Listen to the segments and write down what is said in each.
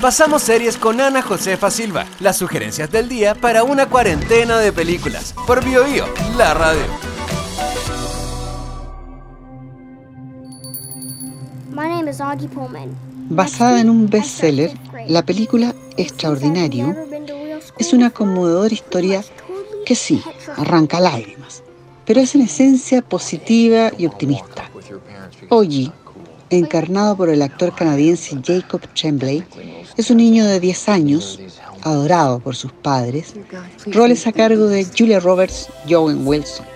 pasamos series con Ana Josefa Silva, las sugerencias del día para una cuarentena de películas. Por BioBio, la radio. Basada en un bestseller, la película Extraordinario es una conmovedora historia que sí, arranca lágrimas, pero es en esencia positiva y optimista. Oji, encarnado por el actor canadiense Jacob Tremblay, es un niño de 10 años, adorado por sus padres, roles a cargo de Julia Roberts Owen Wilson.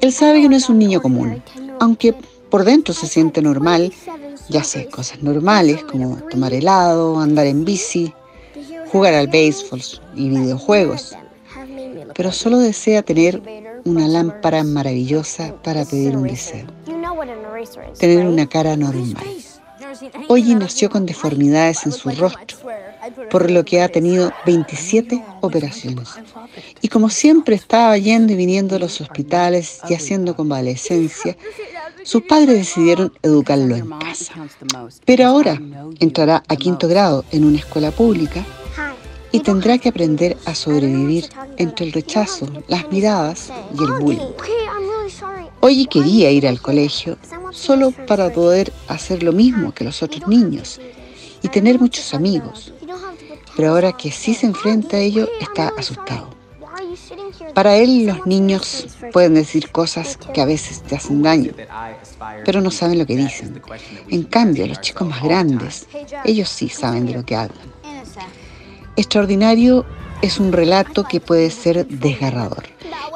Él sabe que no es un niño común, aunque por dentro se siente normal, ya hace cosas normales como tomar helado, andar en bici, jugar al béisbol y videojuegos, pero solo desea tener una lámpara maravillosa para pedir un deseo. Tener una cara normal. Oye nació con deformidades en su rostro, por lo que ha tenido 27 operaciones. Y como siempre estaba yendo y viniendo a los hospitales y haciendo convalecencia, sus padres decidieron educarlo en casa. Pero ahora entrará a quinto grado en una escuela pública y tendrá que aprender a sobrevivir entre el rechazo, las miradas y el bullying. Hoy quería ir al colegio solo para poder hacer lo mismo que los otros niños y tener muchos amigos. Pero ahora que sí se enfrenta a ello, está asustado. Para él los niños pueden decir cosas que a veces te hacen daño, pero no saben lo que dicen. En cambio, los chicos más grandes, ellos sí saben de lo que hablan. Extraordinario es un relato que puede ser desgarrador,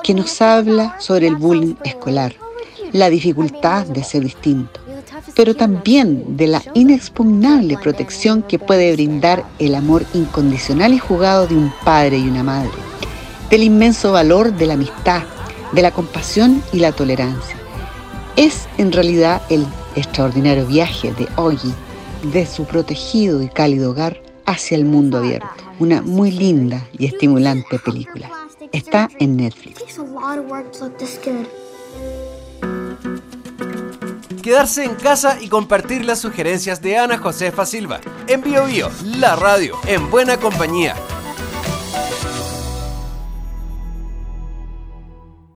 que nos habla sobre el bullying escolar, la dificultad de ser distinto, pero también de la inexpugnable protección que puede brindar el amor incondicional y jugado de un padre y una madre, del inmenso valor de la amistad, de la compasión y la tolerancia. Es en realidad el extraordinario viaje de Ogi de su protegido y cálido hogar hacia el mundo abierto. Una muy linda y estimulante película. Está en Netflix. Quedarse en casa y compartir las sugerencias de Ana Josefa Silva. En Bio Bio, la radio, en buena compañía.